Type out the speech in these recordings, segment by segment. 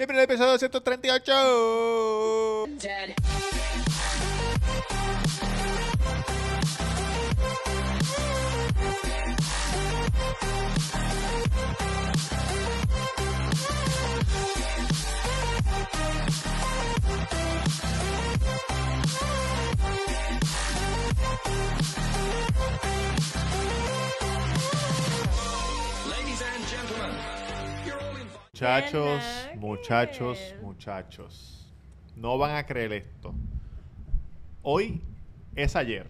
Bienvenido al episodio 238. Muchachos, muchachos, muchachos. No van a creer esto. Hoy es ayer.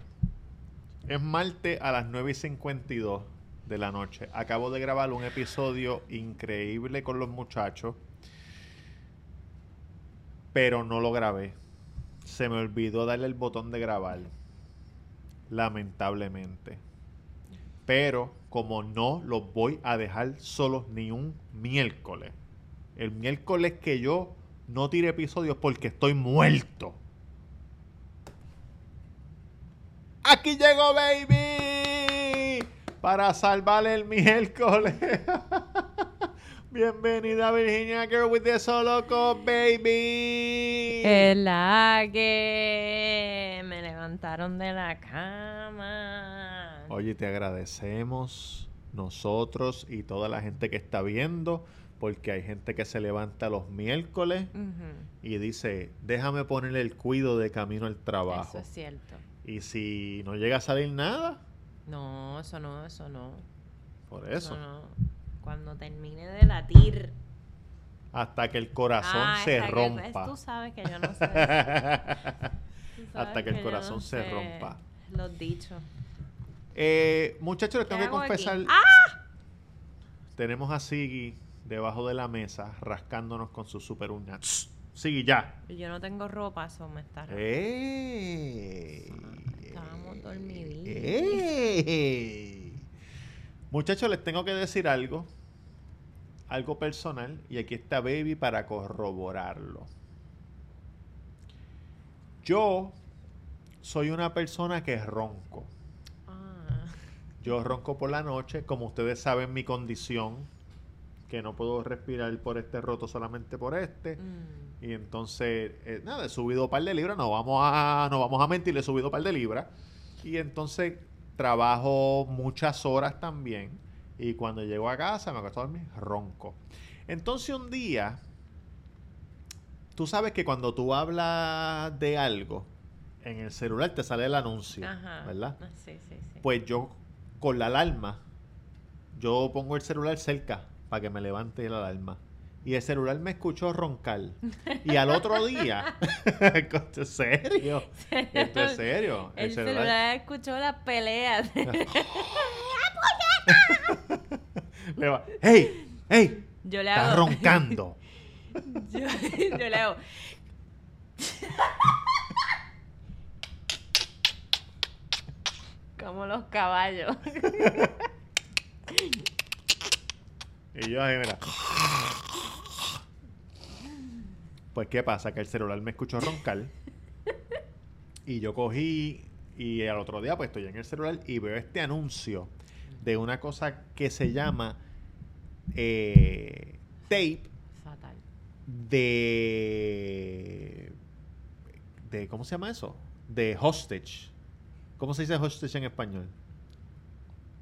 Es martes a las 9 y 52 de la noche. Acabo de grabar un episodio increíble con los muchachos. Pero no lo grabé. Se me olvidó darle el botón de grabar. Lamentablemente. Pero como no los voy a dejar solos ni un miércoles. El miércoles que yo no tire episodios porque estoy muerto. Aquí llegó Baby para salvar el miércoles. Bienvenida Virginia Girl with the Soloco Baby. El que me levantaron de la cama. Oye, te agradecemos nosotros y toda la gente que está viendo, porque hay gente que se levanta los miércoles y dice, déjame ponerle el cuido de camino al trabajo. Eso es cierto. Y si no llega a salir nada, No, eso no, eso no. por eso, no. Cuando termine de latir. hasta que el corazón Ah, se esa que- rompa. tú sabes que yo no sé. Hasta que el corazón no se rompa. Los dichos. Eh, muchachos, les ¿Qué tengo que confesar. ¡Ah! Tenemos a Siggy debajo de la mesa rascándonos con su super uña. Siggy, ya. Yo no tengo ropa, eso me está. ¡Ey! Estábamos dormiditos. ¡Ey! Muchachos, les tengo que decir algo. Algo personal. Y aquí está Baby para corroborarlo. Yo soy una persona que ronco. Ah, Yo ronco por la noche, como ustedes saben mi condición, que no puedo respirar por este roto solamente por este. mm. Y entonces, eh, nada, he subido un par de libras, no vamos a, no vamos a mentir, he subido un par de libras. Y entonces trabajo muchas horas también. Y cuando llego a casa me acuesto a dormir ronco. Entonces un día, tú sabes que cuando tú hablas de algo, en el celular te sale el anuncio, Ajá. ¿verdad? Ah, Sí, sí, sí. Pues yo, con la alarma, yo pongo el celular cerca para que me levante la alarma. Y el celular me escuchó roncar. Y al otro día, esto es serio, esto es serio. El celular escuchó las peleas. le va, ¡Hey! ¡Hey! Yo le Estás hago. roncando. yo, yo le hago. Como los caballos. Y yo ahí, mira. Pues, ¿qué pasa? Que el celular me escuchó roncar. Y yo cogí. Y al otro día, pues estoy en el celular y veo este anuncio de una cosa que se llama eh, tape Fatal. de. de ¿Cómo se llama eso? De hostage. ¿Cómo se dice hostage en español?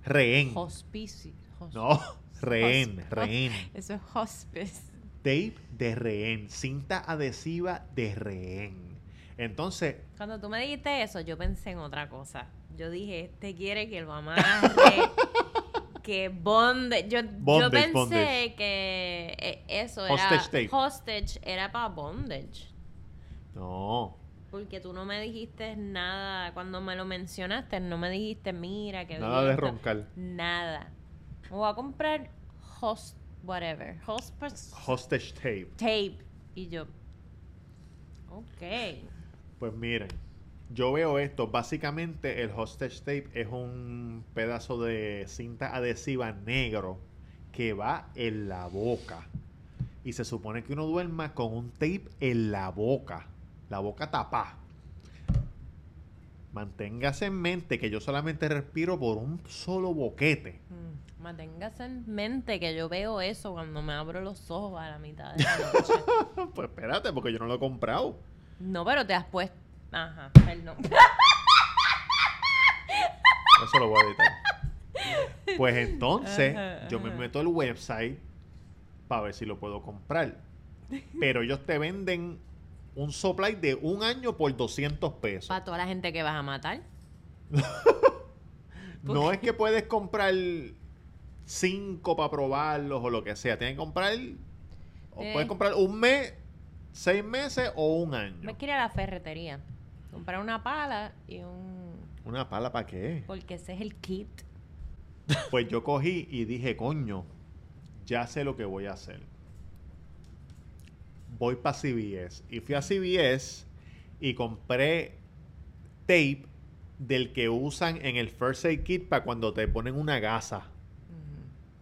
Rehén. Hospicio. hos- No, rehén, hos- rehén. Eso es hospice. Tape de rehén, cinta adhesiva de rehén. Entonces, Cuando tú me dijiste eso, yo pensé en otra cosa. Yo dije, este quiere que lo amarre. que bonde. Yo, yo Bondage, pensé bondage. que eh, eso era. Hostage tape. Hostage era para bondage. no. Porque tú no me dijiste nada. Cuando me lo mencionaste, no me dijiste, mira, que Nada de roncar. Nada. Me voy a comprar host, whatever. Host Hostage tape. tape. Y yo, ok. Pues miren, yo veo esto. Básicamente, el hostage tape es un pedazo de cinta adhesiva negro que va en la boca. Y se supone que uno duerma con un tape en la boca. La boca tapada. manténgase en mente que yo solamente respiro por un solo boquete. Mm, Manténgase en mente que yo veo eso cuando me abro los ojos a la mitad de la noche. pues espérate, porque yo no lo he comprado. No, pero te has puesto. Ajá, perdón. Eso lo voy a editar. Pues entonces, Ajá, yo me meto al website para ver si lo puedo comprar. Pero ellos te venden un supply de un año por 200 pesos. Para toda la gente que vas a matar. No es que puedes comprar cinco para probarlos o lo que sea. Tienes que comprar. O Eh. puedes comprar un mes, seis meses o un año. Me quiero ir a la ferretería. Comprar una pala y un. ¿Una pala para qué? Porque ese es el kit. Pues yo cogí y dije, coño, ya sé lo que voy a hacer. Voy para CVS. Y fui a CVS y compré tape del que usan en el First Aid Kit para cuando te ponen una gasa.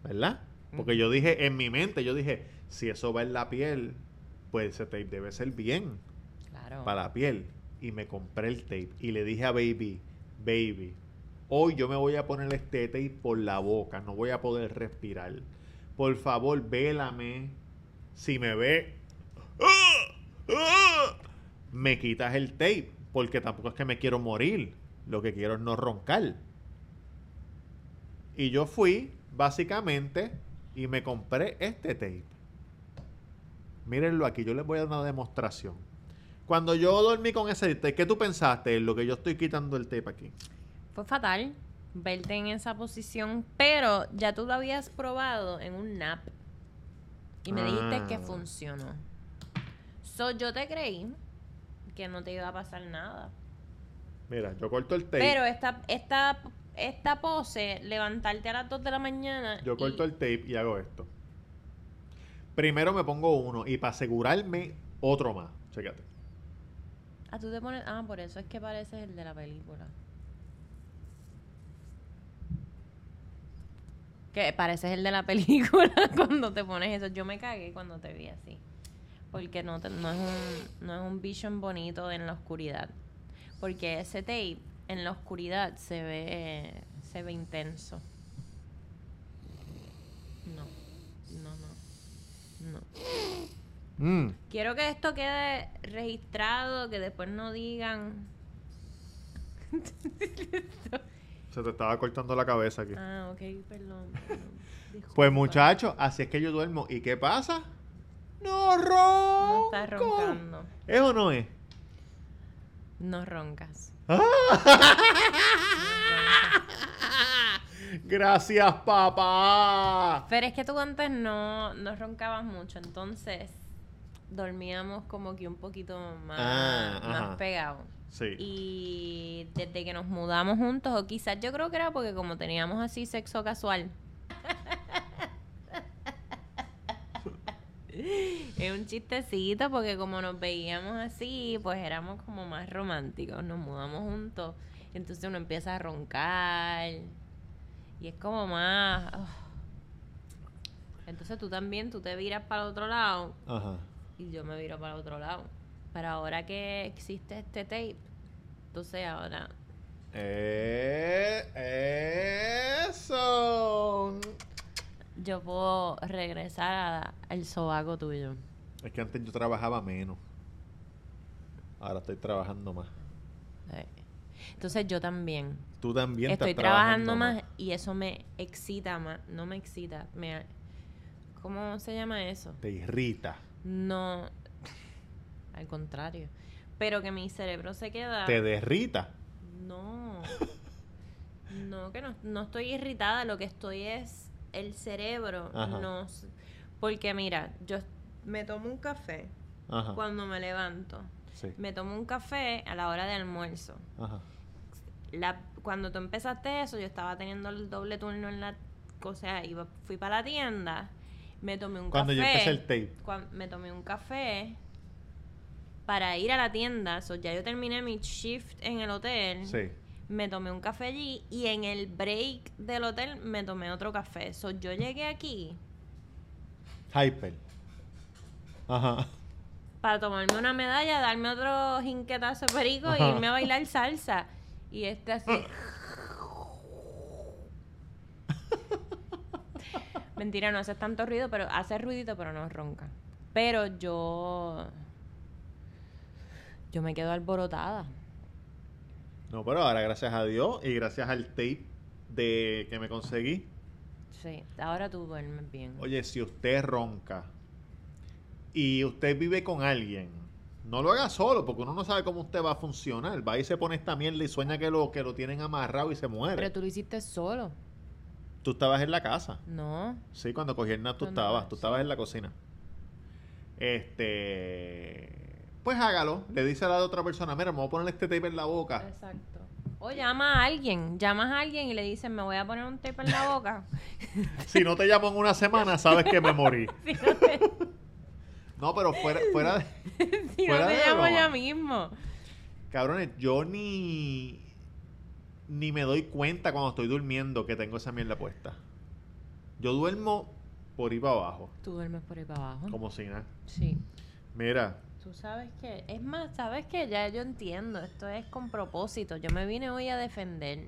¿Verdad? Porque yo dije, en mi mente, yo dije, si eso va en la piel, pues ese tape debe ser bien Claro. para la piel. Y me compré el tape. Y le dije a Baby, Baby, hoy yo me voy a poner este tape por la boca. No voy a poder respirar. Por favor, vélame. Si me ve, me quitas el tape. Porque tampoco es que me quiero morir. Lo que quiero es no roncar. Y yo fui, básicamente, y me compré este tape. Mírenlo aquí, yo les voy a dar una demostración. Cuando yo dormí con ese tape, ¿qué tú pensaste en lo que yo estoy quitando el tape aquí? Fue fatal verte en esa posición, pero ya tú lo habías probado en un nap y me dijiste que Ah. funcionó. So, yo te creí que no te iba a pasar nada. Mira, yo corto el tape. Pero esta, esta, esta pose, levantarte a las 2 de la mañana. yo y- corto el tape y hago esto. Primero me pongo uno y para asegurarme, otro más. Chécate. Ah, tú te pones. Ah, por eso es que pareces el de la película. Que pareces el de la película cuando te pones eso. Yo me cagué cuando te vi así. Porque no, te- no, es un, no es un vision bonito en la oscuridad. Porque ese tape en la oscuridad se ve, se ve intenso. No, no, no. No. Mm, Quiero que esto quede registrado, que después no digan. se te estaba cortando la cabeza aquí. Ah, ok, perdón. Pues muchachos, así es que yo duermo. ¿Y qué pasa? No ronco. No estás roncando. ¿Es o no es? No roncas. Gracias, papá. Pero es que tú antes no, no roncabas mucho, entonces dormíamos como que un poquito más, Ah, más. Sí. Y desde que nos mudamos juntos, o quizás yo creo que era porque como teníamos así sexo casual. es un chistecito porque como nos veíamos así, pues éramos como más románticos, nos mudamos juntos. Entonces uno empieza a roncar y es como más... Entonces tú también, tú te viras para el otro lado Ajá. y yo me viro para el otro lado. Pero ahora que existe este tape, entonces ahora Eh, eso. Yo puedo regresar a- al sobaco tuyo. Es que antes yo trabajaba menos. Ahora estoy trabajando más. Entonces yo también Tú también estoy estás trabajando más y eso me excita más. No me excita, me... ¿Cómo se llama eso? Te irrita. No, al contrario. Pero que mi cerebro se queda... Te derrita. No. No, que no, no estoy irritada, lo que estoy es el cerebro. Ajá. No, s- porque mira, yo me tomo un café Ajá. cuando me levanto. Sí. Me tomo un café a la hora de almuerzo. Ajá. La, cuando tú empezaste eso, yo estaba teniendo el doble turno en la... O sea, iba, fui para la tienda, me tomé un Cuando café. yo empecé el tape. cuan- me tomé un café para ir a la tienda. So, ya yo terminé mi shift en el hotel. Sí. Me tomé un café allí y en el break del hotel me tomé otro café. So, yo llegué aquí Hyper. Ajá. para tomarme una medalla, darme otro jinquetazo perico e Ajá. irme a bailar salsa. Y este así. Mentira, no hace tanto ruido, pero hace ruidito, pero no ronca. Pero yo. Yo me quedo alborotada. No, pero ahora gracias a Dios y gracias al tape de que me conseguí. Sí, ahora tú duermes bien. Oye, si usted ronca y usted vive con alguien, no lo haga solo, porque uno no sabe cómo usted va a funcionar. Va y se pone esta mierda y sueña que lo, que lo tienen amarrado y se muere. Pero tú lo hiciste solo. Tú estabas en la casa. No. Sí, cuando cogí el nap tú estabas, tú sí. estabas en la cocina. Este, pues hágalo. Le dice a la otra persona, mira, me voy a poner este tape en la boca. Exacto. O llama a alguien, llamas a alguien y le dices, me voy a poner un tape en la boca. Si no te llamo en una semana, sabes que me morí. si no te, No, pero fuera, fuera de... si no Fuera te de llamo broma. ya mismo. Cabrones, yo ni... Ni me doy cuenta cuando estoy durmiendo que tengo esa mierda puesta. Yo duermo por ir para abajo, Tú duermes por ahí para abajo. como si nada. Sí. Mira, Tú sabes que, es más, sabes que ya yo entiendo, esto es con propósito. Yo me vine hoy a defender.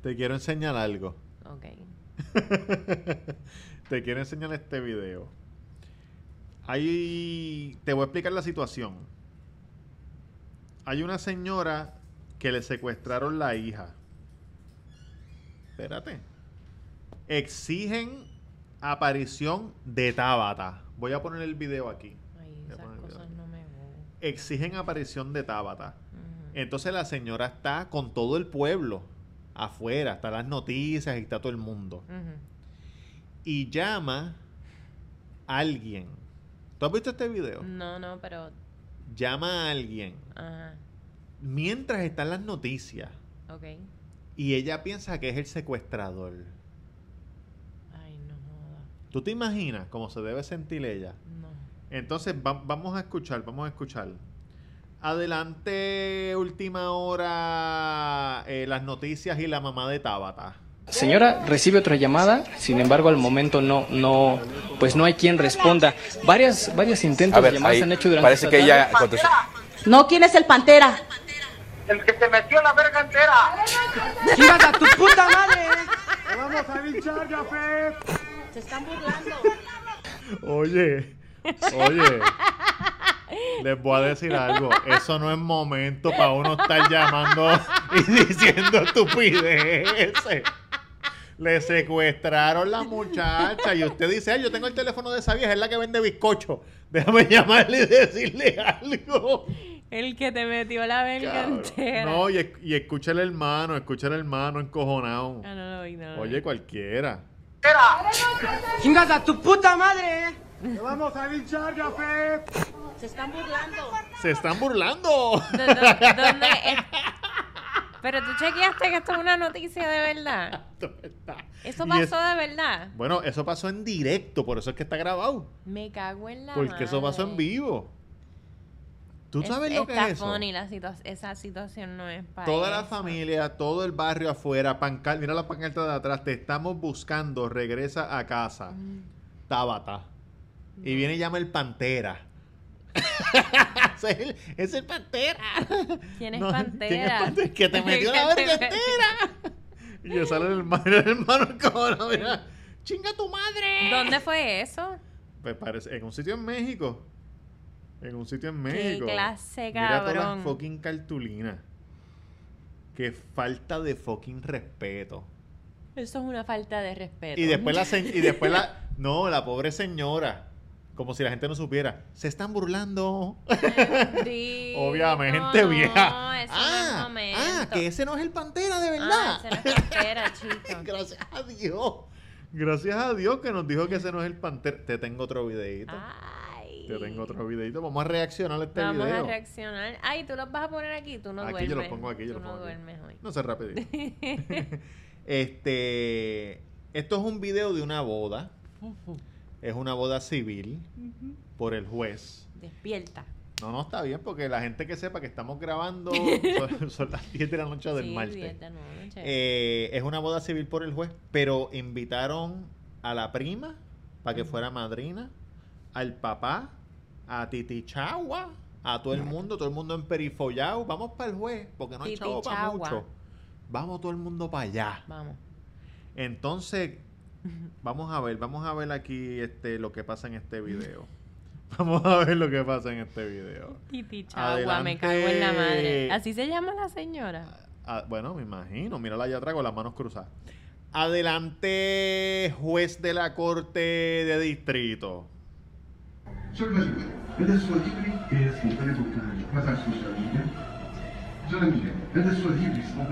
te quiero enseñar algo. Ok. te quiero enseñar este video. Ahí te voy a explicar la situación. Hay una señora que le secuestraron la hija. Espérate. Exigen aparición de Tabata. Voy a poner el video aquí. Ay, Voy a esas poner el cosas video. no me gustan. Exigen aparición de Tabata. Entonces la señora está con todo el pueblo afuera, está las noticias y está todo el mundo. Y llama a alguien. ¿Tú has visto este video? No, no, pero. Llama a alguien Ajá. mientras están las noticias Ok. y ella piensa que es el secuestrador. Ay, no joda. ¿Tú te imaginas cómo se debe sentir ella? No. Entonces va- vamos a escuchar, vamos a escuchar. Adelante, última hora, eh, las noticias y la mamá de Tabata. Señora recibe otra llamada, sin embargo al momento no, no, pues no hay quien responda. Varias, varios intentos ver, de llamadas se han hecho durante parece esta que ella contestó. No, ¿quién es el Pantera? El que te metió la verga entera. ¡Chingas a tu puta madre! Vamos a linchar, Jafet. Se están burlando. Oye, oye, les voy a decir algo. Eso no es momento para uno estar llamando y diciendo estupideces. Le secuestraron la muchacha y usted dice, "Ay, yo tengo el teléfono de esa vieja, es la que vende bizcocho. Déjame llamarle y decirle algo. El que te metió la verga entera. No, y, y escucha el hermano, escucha el hermano encojonado. Ah, no no lo Oye, vi. Cualquiera. ¡Chingas a tu puta madre! Te vamos a linchar, Jafet. Se están burlando. Se están burlando. ¿Dó- dó- ¿Dónde es? Pero tú chequeaste que esto es una noticia de verdad. Eso Y pasó es- de verdad. Bueno, eso pasó en directo, por eso es que está grabado. Me cago en la Porque eso pasó en madre. vivo. ¿Tú Es- sabes lo que es eso? funny la situa- esa situación no es para Toda la familia, todo el barrio afuera, pancar mira la pancarta de atrás, te estamos buscando, regresa a casa. Mm. Tabata. Y viene y llama el Pantera. es, el, es el Pantera. ¿Quién es No, Pantera? ¿quién es Pantera? Que te metió la verga entera. y yo sale el hermano, el hermano mira. ¡Chinga tu madre! ¿Dónde fue eso? Pues parece, en un sitio en México. En un sitio en Qué México. clase, Mira todas las cabrón. fucking cartulinas. Qué falta de fucking respeto. Eso es una falta de respeto. Y después la y después la no, la pobre señora, como si la gente no supiera, se están burlando. Bendito, Obviamente no, vieja. eso no es ah, ah, que ese no es el Pantera de Ah, verdad. ese no es Pantera, chico. Gracias a Dios. Gracias a Dios que nos dijo que ese no es el Pantera. Te tengo otro videito. Ay. Te tengo otro videito. Vamos a reaccionar a este Vamos video. a reaccionar. Ay, tú los vas a poner aquí. Tú no Aquí duermes. yo los pongo aquí, yo Tú los no pongo aquí. duermes hoy. No sé rapidito. este, esto es un video de una boda. Es una boda civil por el juez. Despierta. No, no está bien porque la gente que sepa que estamos grabando son, son las 10 de la noche del sí, martes. de noche. Eh, es una boda civil por el juez, pero invitaron a la prima para que fuera madrina, al papá, a Titi Chagua a todo el mundo, todo el mundo en perifollado. Vamos para el juez, porque no hay chavo para mucho. Vamos todo el mundo para allá. Vamos. Entonces, vamos a ver, vamos a ver aquí este lo que pasa en este video. Vamos a ver lo que pasa en este video. Titi Chagua, me cago en la madre. ¿Así se llama la señora? Ah, bueno, me imagino, mírala allá atrás con las manos cruzadas. Adelante, juez de la corte de distrito.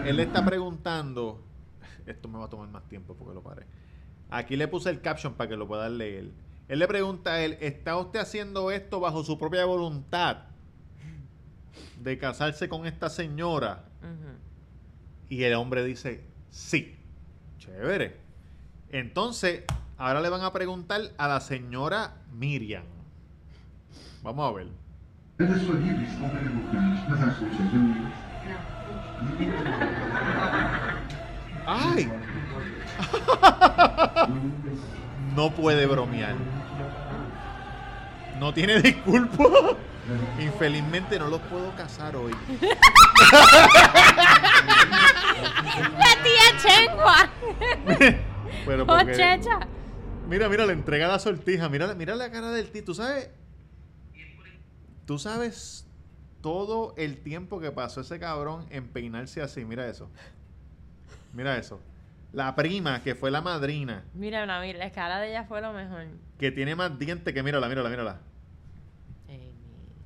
Él le está preguntando. Esto me va a tomar más tiempo porque lo paré. Aquí le puse el caption para que lo puedan leer. Él le pregunta a él: ¿Está usted haciendo esto bajo su propia voluntad de casarse con esta señora? Y el hombre dice: Sí. Chévere. Entonces, ahora le van a preguntar a la señora Miriam. Vamos a ver. ¡Ay! No puede bromear. No tiene disculpa. Infelizmente no los puedo casar hoy. ¡La tía Chengua! Pero. Mira, mira, le entrega la sortija. Mira, mira la cara del tío. ¿Tú sabes? Tú sabes todo el tiempo que pasó ese cabrón en peinarse así. Mira eso. Mira eso. La prima, que fue la madrina, Mira, una, mira, la cara de ella fue lo mejor. que tiene más dientes que mírala, mírala, mírala.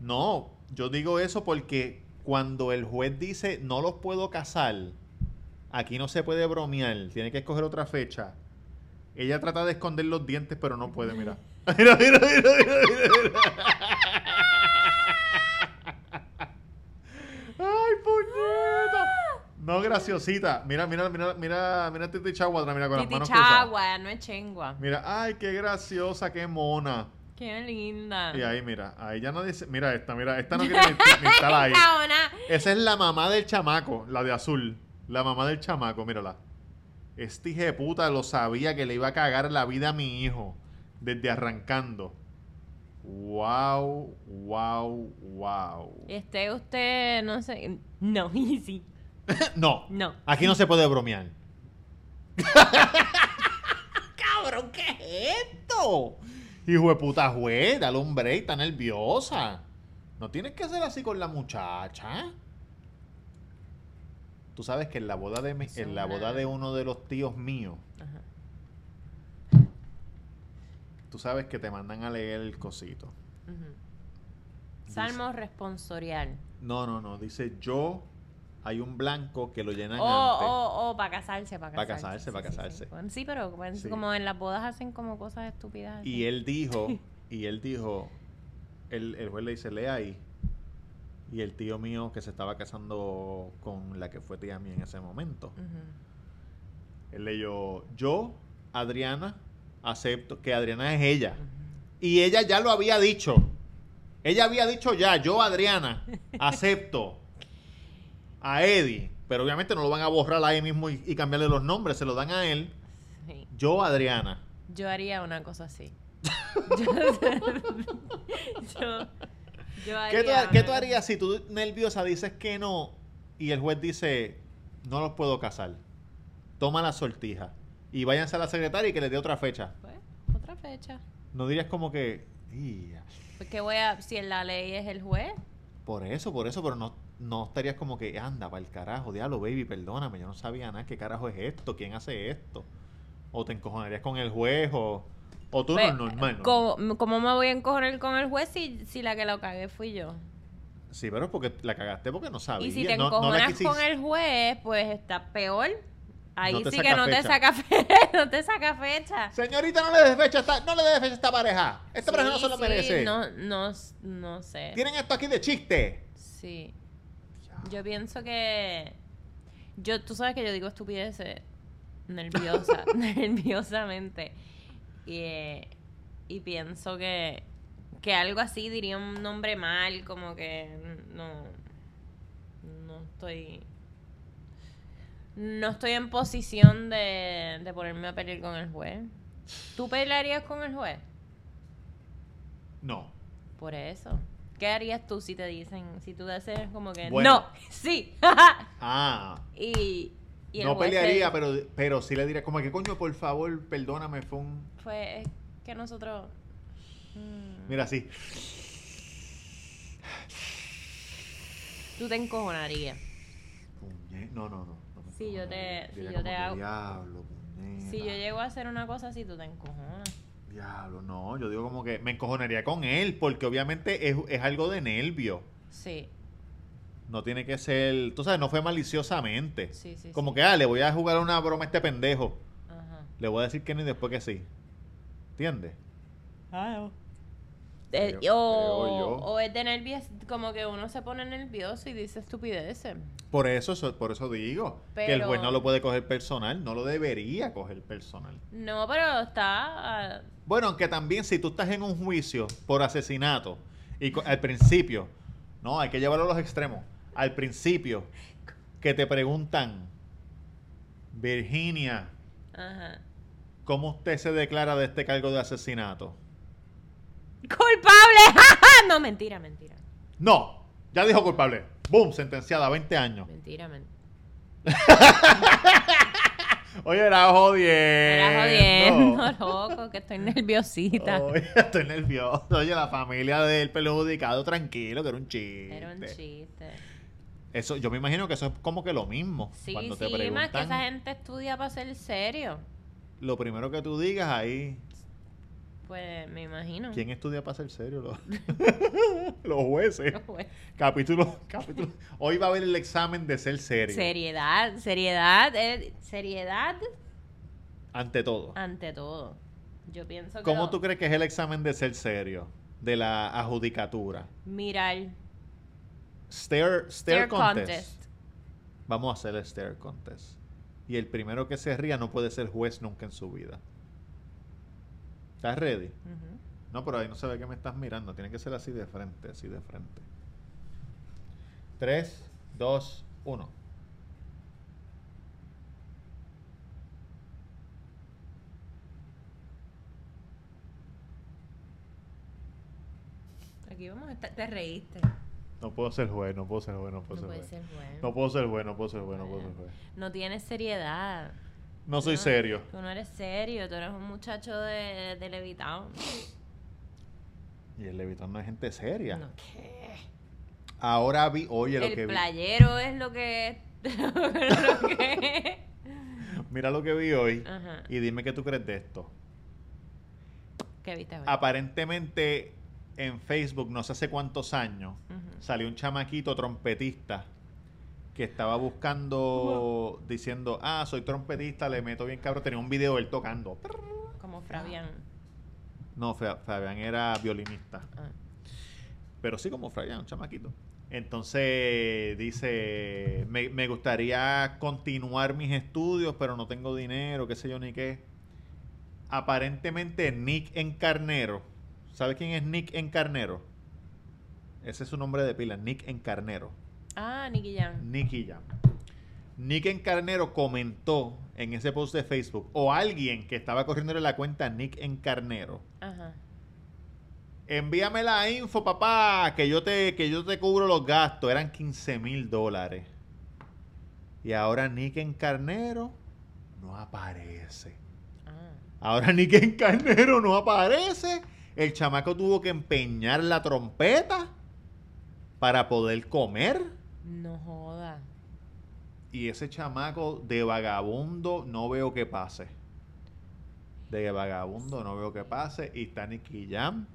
No, yo digo eso porque cuando el juez dice no los puedo casar, aquí no se puede bromear, tiene que escoger otra fecha. Ella trata de esconder los dientes, pero no puede, mira. Mira, mira, mira, mira, mira, mira. Ay, puñeta. No, graciosita. Mira, mira, mira, mira, mira Titi Chagua atrás, mira con las Titi manos. Chagua, no es Chengua. Mira, ay, qué graciosa, qué mona. Qué linda. Y ahí, mira, ahí ya no dice, mira esta, mira, esta no quiere ni, estar ahí. Esa es la mamá del chamaco, la de azul. La mamá del chamaco, mírala. Este hijo de puta lo sabía que le iba a cagar la vida a mi hijo. Desde arrancando. Wow, wow, wow. Esté usted, no sé. No, easy. no, No. aquí no se puede bromear. Cabrón, ¿qué es esto? Hijo de puta juez, dale un break, está nerviosa. No tienes que hacer así con la muchacha. Tú sabes que en la boda de mi- en la boda de uno de los tíos míos, Ajá. tú sabes que te mandan a leer el cosito. Salmo responsorial. No, no, no, dice yo hay un blanco que lo llenan Oh, antes. oh, oh, para casarse, para Pa' casarse. casarse, pa' Sí, sí, sí. casarse. Sí, pero bueno, como en las bodas hacen como cosas estúpidas. así. Y él dijo, y él dijo, el, el juez le dice, lea ahí. Y el tío mío que se estaba casando con la que fue tía mía en ese momento. Ujú. Él leyó, yo, Adriana, acepto que Adriana es ella. Y ella ya lo había dicho. Ella había dicho ya, yo, Adriana, acepto a Eddie. Pero obviamente no lo van a borrar ahí mismo y, y cambiarle los nombres, se lo dan a él. Sí. Yo, Adriana. Yo haría una cosa así. yo, yo, yo haría ¿Qué tú, una qué tú harías si tú nerviosa dices que no y el juez dice no los puedo casar? Toma la sortija y váyanse a la secretaria y que le dé otra fecha. Pues, otra fecha. No dirías como que "Ia". Pues que voy a, si en la ley es el juez, por eso, por eso, pero no, no estarías como que anda para el carajo, diablo, baby, perdóname, yo no sabía nada, qué carajo es esto, quién hace esto. O te encojonarías con el juez o, o tú pues, no, normal. ¿no? ¿cómo, cómo me voy a encojonar con el juez si, si la que lo cagué fui yo? Sí, pero es porque la cagaste porque no sabías. Y si te no, no le encojonas con el juez, pues está peor. Ahí sí que no te fecha. saca fe no te saca fecha. Señorita, no le des fecha, a esta- no le des fecha a esta pareja. Esta pareja no se lo sí, merece. No, no, no sé. Tienen esto aquí de chiste. Sí. Yo pienso que. Yo, tú sabes que yo digo estupideces nerviosa, nerviosamente. Y, eh, y pienso que, que algo así diría un nombre mal, como que no. No estoy. No estoy en posición de, de ponerme a pelear con el juez. ¿Tú pelearías con el juez? No. Por eso. ¿Qué harías tú si te dicen, si tú dices como que Bueno. no, sí, Ah, y, y no pelearía, pero, pero sí le diría como que coño, por favor, perdóname, fue un... Fue es que nosotros... mm, Mira, así. tú te encojonarías. No, no, no. no Si yo te- si yo te hago- Diablo. Si yo llego a hacer una cosa así, tú te encojonas. Diablo, no, yo digo como que me encojonaría con él, porque obviamente es, es algo de nervio. Sí, No tiene que ser, tú sabes, no fue maliciosamente. sí, sí. como sí. que, ah, le voy a jugar una broma a este pendejo. Ajá. Le voy a decir que no y después que sí. ¿Entiendes? Eh, Creo- o, creo o es de nervios, como que uno se pone nervioso y dice estupideces. Por eso, eso- por eso digo que el juez no lo puede coger personal, no lo debería coger personal. No, pero está... ah, Bueno, aunque también si tú estás en un juicio por asesinato y al principio, no, hay que llevarlo a los extremos. Al principio, que te preguntan, Virginia, Ajá. ¿cómo usted se declara de este cargo de asesinato? ¡Culpable! no, mentira, mentira. No, ya dijo culpable. Boom, sentenciada a 20 años. Mentira, mentira. Oye, era jodiendo. Era jodiendo, loco, que estoy nerviosita. Oye, estoy nervioso. Oye, la familia del perjudicado, tranquilo, que era un chiste. Era un chiste. Eso, yo me imagino que eso es como que lo mismo. Sí, Cuando te sí, más preguntan, que esa gente estudia para ser serio. lo primero que tú digas ahí, Pues me imagino. ¿quién estudia para ser serio? Los, los jueces. Capítulo, capítulo. Hoy va a haber el examen de ser serio. seriedad, seriedad, eh, seriedad Ante todo. ante todo. Yo pienso que ¿Cómo lo- tú crees que es el examen de ser serio? De la adjudicatura. mirar stare, Stare contest. contest. Vamos a hacer el stare contest. Y el primero que se ría no puede ser juez nunca en su vida. ¿Estás ready? No, pero ahí no se ve que me estás mirando. Tiene que ser así de frente, así de frente. 3, 2, 1. Aquí vamos a estar, te reíste. No puedo ser juez, no puedo ser juez, no puedo No ser juez. ser bueno. No puedo ser juez, no puedo ser juez, no puedo ser juez. No tienes seriedad. No soy No, serio. Tú no eres serio, tú eres un muchacho de, de Levitown. Y el Levitón no es gente seria. No, ¿qué? Ahora vi, oye, lo que El vi. playero es lo que... lo que- Mira lo que vi hoy. Ajá. Y dime qué tú crees de esto. ¿Qué viste hoy? Aparentemente en Facebook, no sé hace cuántos años, salió un chamaquito trompetista que estaba buscando, diciendo, ah, soy trompetista, le meto bien cabrón. Tenía un video de él tocando. Como Fabián. No, Fa- Fabián era violinista. Ah. Pero sí como Fabián, un chamaquito. Entonces dice, me, me gustaría continuar mis estudios, pero no tengo dinero, qué sé yo ni qué. Aparentemente Nick Encarnero, ¿sabe quién es Nick Encarnero? Ese es su nombre de pila, Nick Encarnero. Ah, Nicky Jam. Nicky Jam. Nick Encarnero comentó en ese post de Facebook, o alguien que estaba corriendo la cuenta Nick Encarnero, Ajá. Envíame la info, papá, que yo te, que yo te cubro los gastos. Eran 15 mil dólares. Y ahora Nick en Carnero no aparece. Ah. Ahora Nick en Carnero no aparece. El chamaco tuvo que empeñar la trompeta para poder comer. No joda. Y ese chamaco de vagabundo no veo que pase. De vagabundo no veo que pase. Y está Nicky Jam.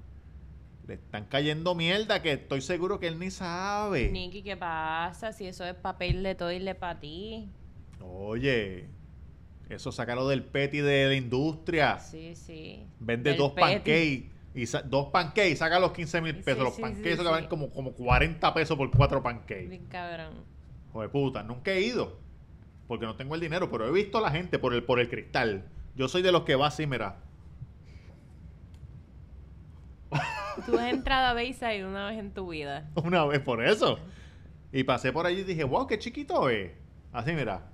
Le están cayendo mierda que estoy seguro que él ni sabe. Nicky, ¿qué pasa? Si eso es papel de toile para ti. Oye, eso sácalo del petty de la industria. Sí, sí. Vende Del dos petty. pancakes. Y dos pancakes, saca los 15 mil Sí, pesos. los sí, pancakes, sí, valen como, como 40 pesos por cuatro pancakes. Bien cabrón. Joder, puta, nunca he ido. Porque no tengo el dinero, pero he visto a la gente por el, por el cristal. Yo soy de los que va así, mira. Tú has entrado a Bayside una vez en tu vida. Una vez por eso. Y pasé por allí y dije, wow, qué chiquito es. Así, mira.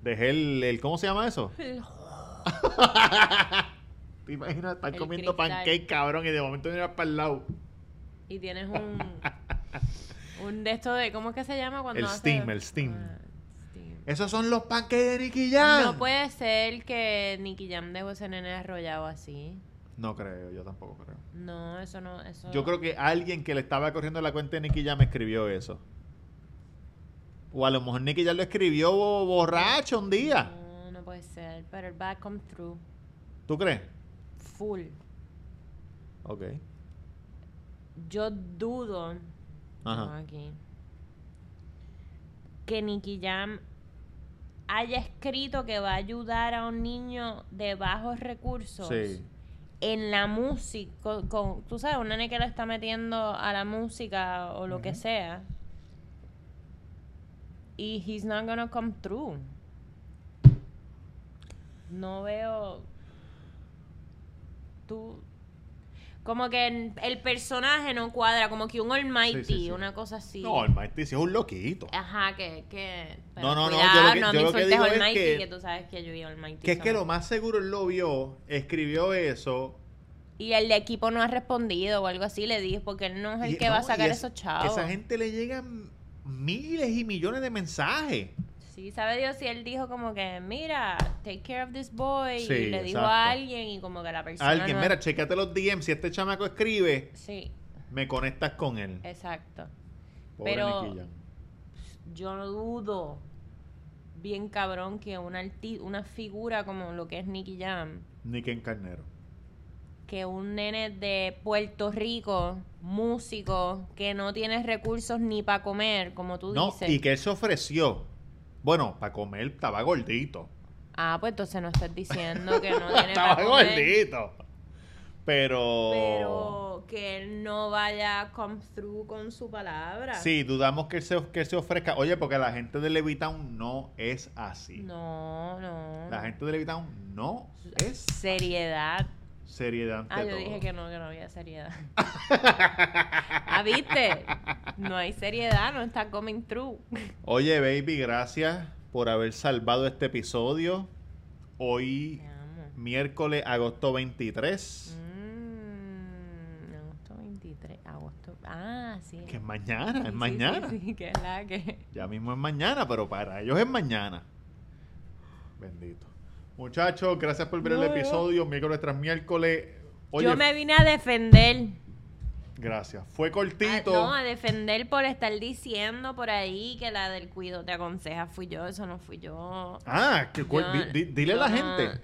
Dejé el, el- ¿cómo se llama eso? ¿Te imaginas estar El comiendo cristal. pancake, cabrón, y de momento miras para el lado? Y tienes un. un de esto de. ¿Cómo es que se llama cuando El hace- steam, el steam. Ah, steam. Esos son los pancakes de Nicky Jam. No puede ser que Nicky Jam dejó ese nene arrollado así. No creo, yo tampoco creo. No, eso no. Eso... Yo creo que alguien que le estaba corriendo la cuenta de Nicky Jam escribió eso. O a lo mejor Nicky Jam lo escribió bo- borracho un día. No, no puede ser. Pero el va a come through. ¿Tú crees? Full. Ok. Yo dudo. Ajá. Aquí. Que Nicky Jam haya escrito que va a ayudar a un niño de bajos recursos. Sí. en la música, con, con- tú sabes, un nene que le está metiendo a la música o lo que sea. Y he's not gonna come through. No veo. Tú. Como que el, el personaje no cuadra, como que un Almighty, Sí, sí, sí. una cosa así. No, el Mighty sí es un loquito. Ajá, que. que No, no, no, yo cuidado, lo que- no yo lo que digo es Almighty, que- que, tú sabes que yo y Almighty. Que es que lo más seguro él lo vio, escribió eso. Y el equipo no ha respondido o algo así, le dije, porque él no es el y- que va a no, sacar es- esos chavos. esa gente le llegan miles y millones de mensajes. Sí, sabe Dios si él dijo como que, mira, take care of this boy. Sí, y le dijo exacto. a alguien y como que la persona. Alguien, no- mira, checate los DMs. Si este chamaco escribe, Sí, me conectas con él. exacto. Pobre pero-. Yo no dudo, bien cabrón, que una, arti- una figura como lo que es Nicky Jam, Nicky en Carnero. que un nene de Puerto Rico, músico, que no tiene recursos ni para comer, como tú No, dices. y que él se ofreció. Bueno, para comer estaba gordito. Ah, pues entonces no estás diciendo que no tiene estaba para comer. gordito. Pero. Pero que él no vaya a come through con su palabra. Sí, dudamos que él, se, que él se ofrezca. Oye, porque la gente de Levitown no es así. No, no. La gente de Levitown no es Seriedad. seriedad ante Ah, yo todo. dije que no, que no había seriedad. ah, ¿viste? No hay seriedad, no está coming through. Oye, baby, gracias por haber salvado este episodio. Hoy, miércoles, agosto 23. Mm, agosto 23, agosto... Ah, sí. Que es mañana, Sí, es sí, mañana. Sí, que es la que... Ya mismo es mañana, pero para ellos es mañana. Bendito. Muchachos, gracias por ver No, el episodio. Miércoles tras miércoles. Oye, Yo me vine a defender. Gracias. Fue Ah, cortito. no, a defender por estar diciendo por ahí que la del cuido te aconseja fui yo, eso no fui yo. Ah, que Yo- di- di- dile a la gente.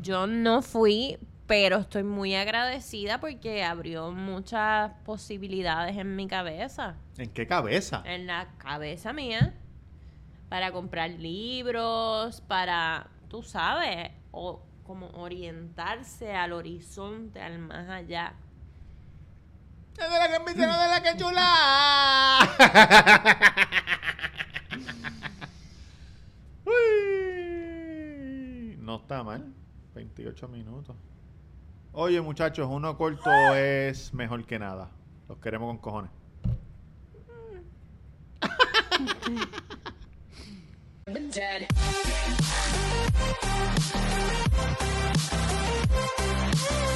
Yo no fui, pero estoy muy agradecida porque abrió muchas posibilidades en mi cabeza, ¿En qué cabeza? en la cabeza mía, para comprar libros, para, tú sabes, o como orientarse al horizonte, al más allá. Es de la que empieza, de la que chula. no está mal. 28 minutos. Oye, muchachos, uno corto es mejor que nada. Los queremos con cojones. dead.